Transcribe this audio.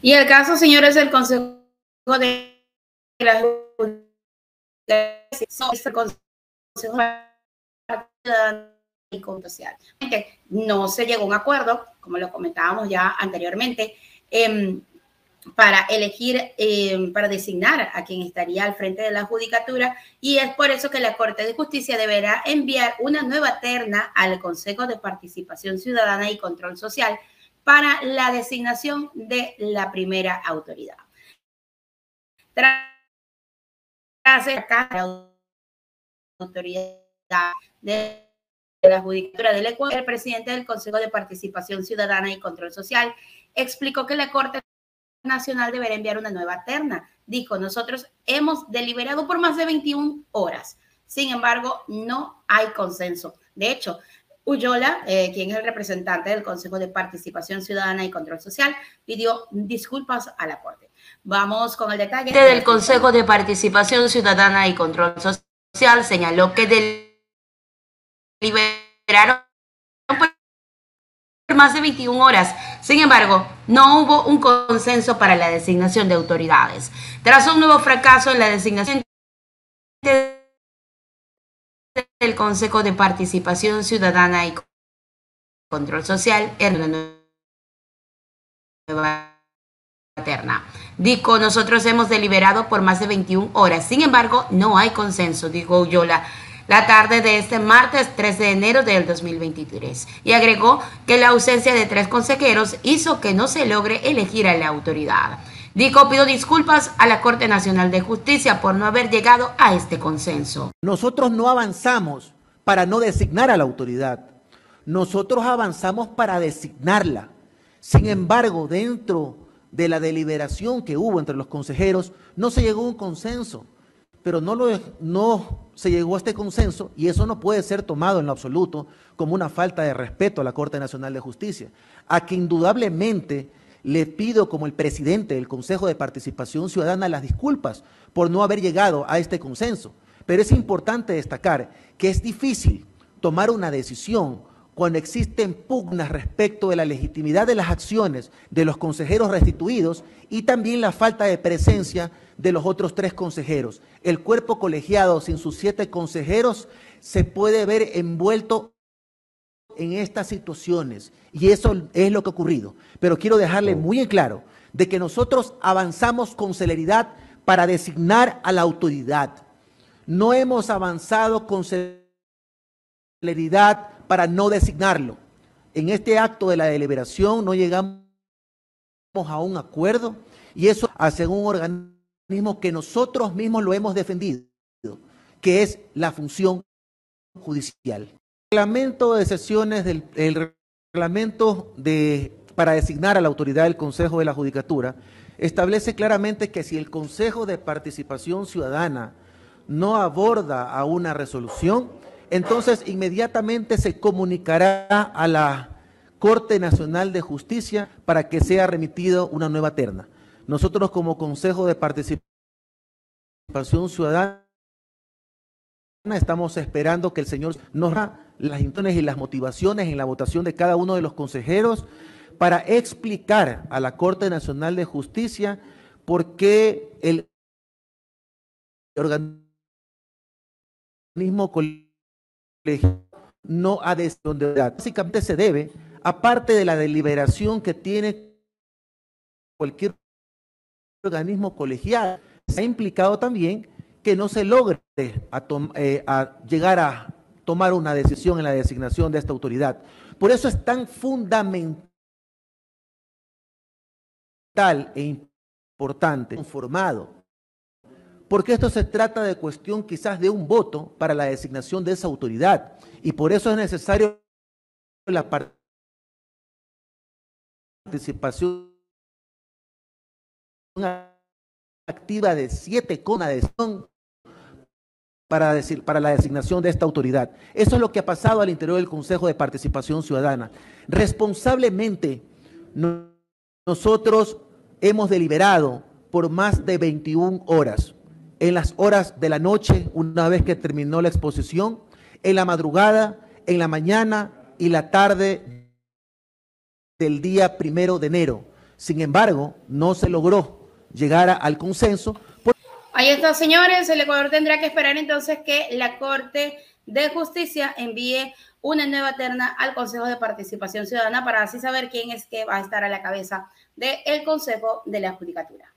Y el caso, señores, del Consejo de la Consejo y Social. No se llegó a un acuerdo, como lo comentábamos ya anteriormente, eh, para elegir, eh, para designar a quien estaría al frente de la judicatura y es por eso que la Corte de Justicia deberá enviar una nueva terna al Consejo de Participación Ciudadana y Control Social para la designación de la primera autoridad. Tras la autoridad de la Judicatura del Ecuador, el presidente del Consejo de Participación Ciudadana y Control Social explicó que la Corte Nacional deberá enviar una nueva terna. Dijo, nosotros hemos deliberado por más de 21 horas. Sin embargo, no hay consenso. De hecho, Uyola, eh, quien es el representante del Consejo de Participación Ciudadana y Control Social, pidió disculpas a la Corte. Vamos con el detalle. Del Consejo de Participación Ciudadana y Control Social señaló que deliberaron por más de 21 horas sin embargo, no hubo un consenso para la designación de autoridades. Tras un nuevo fracaso en la designación Consejo de Participación Ciudadana y Control Social en la nueva terna. Dijo, nosotros hemos deliberado por más de 21 horas. Sin embargo, no hay consenso, dijo Uyola la tarde de este martes 3 de enero del 2023 y agregó que la ausencia de tres consejeros hizo que no se logre elegir a la autoridad. Dijo, pido disculpas a la Corte Nacional de Justicia por no haber llegado a este consenso. Nosotros no avanzamos para no designar a la autoridad. Nosotros avanzamos para designarla. Sin embargo, dentro de la deliberación que hubo entre los consejeros, no se llegó a un consenso pero no, lo, no se llegó a este consenso y eso no puede ser tomado en lo absoluto como una falta de respeto a la Corte Nacional de Justicia, a que indudablemente le pido como el presidente del Consejo de Participación Ciudadana las disculpas por no haber llegado a este consenso. Pero es importante destacar que es difícil tomar una decisión cuando existen pugnas respecto de la legitimidad de las acciones de los consejeros restituidos y también la falta de presencia de los otros tres consejeros. El cuerpo colegiado sin sus siete consejeros se puede ver envuelto en estas situaciones y eso es lo que ha ocurrido. Pero quiero dejarle muy en claro de que nosotros avanzamos con celeridad para designar a la autoridad. No hemos avanzado con celeridad para no designarlo. En este acto de la deliberación no llegamos a un acuerdo y eso hace un organismo que nosotros mismos lo hemos defendido, que es la función judicial. Reglamento de sesiones del el reglamento de, para designar a la autoridad del Consejo de la Judicatura establece claramente que si el Consejo de Participación Ciudadana no aborda a una resolución, entonces inmediatamente se comunicará a la Corte Nacional de Justicia para que sea remitido una nueva terna. Nosotros como Consejo de Participación Ciudadana estamos esperando que el Señor nos las intenciones y las motivaciones en la votación de cada uno de los consejeros para explicar a la Corte Nacional de Justicia por qué el organismo colegiado no ha decidido de Básicamente se debe, aparte de la deliberación que tiene cualquier organismo colegiado, se ha implicado también que no se logre eh, a, llegar a tomar una decisión en la designación de esta autoridad. Por eso es tan fundamental e importante, conformado, porque esto se trata de cuestión quizás de un voto para la designación de esa autoridad, y por eso es necesario la participación activa de siete con adhesión para, decir, para la designación de esta autoridad. Eso es lo que ha pasado al interior del Consejo de Participación Ciudadana. Responsablemente, nosotros hemos deliberado por más de 21 horas. En las horas de la noche, una vez que terminó la exposición, en la madrugada, en la mañana y la tarde del día primero de enero Sin embargo, no se logró llegar al consenso. Ahí está, señores. El Ecuador tendrá que esperar entonces que la Corte de Justicia envíe una nueva terna al Consejo de Participación Ciudadana para así saber quién es que va a estar a la cabeza del Consejo de la Judicatura.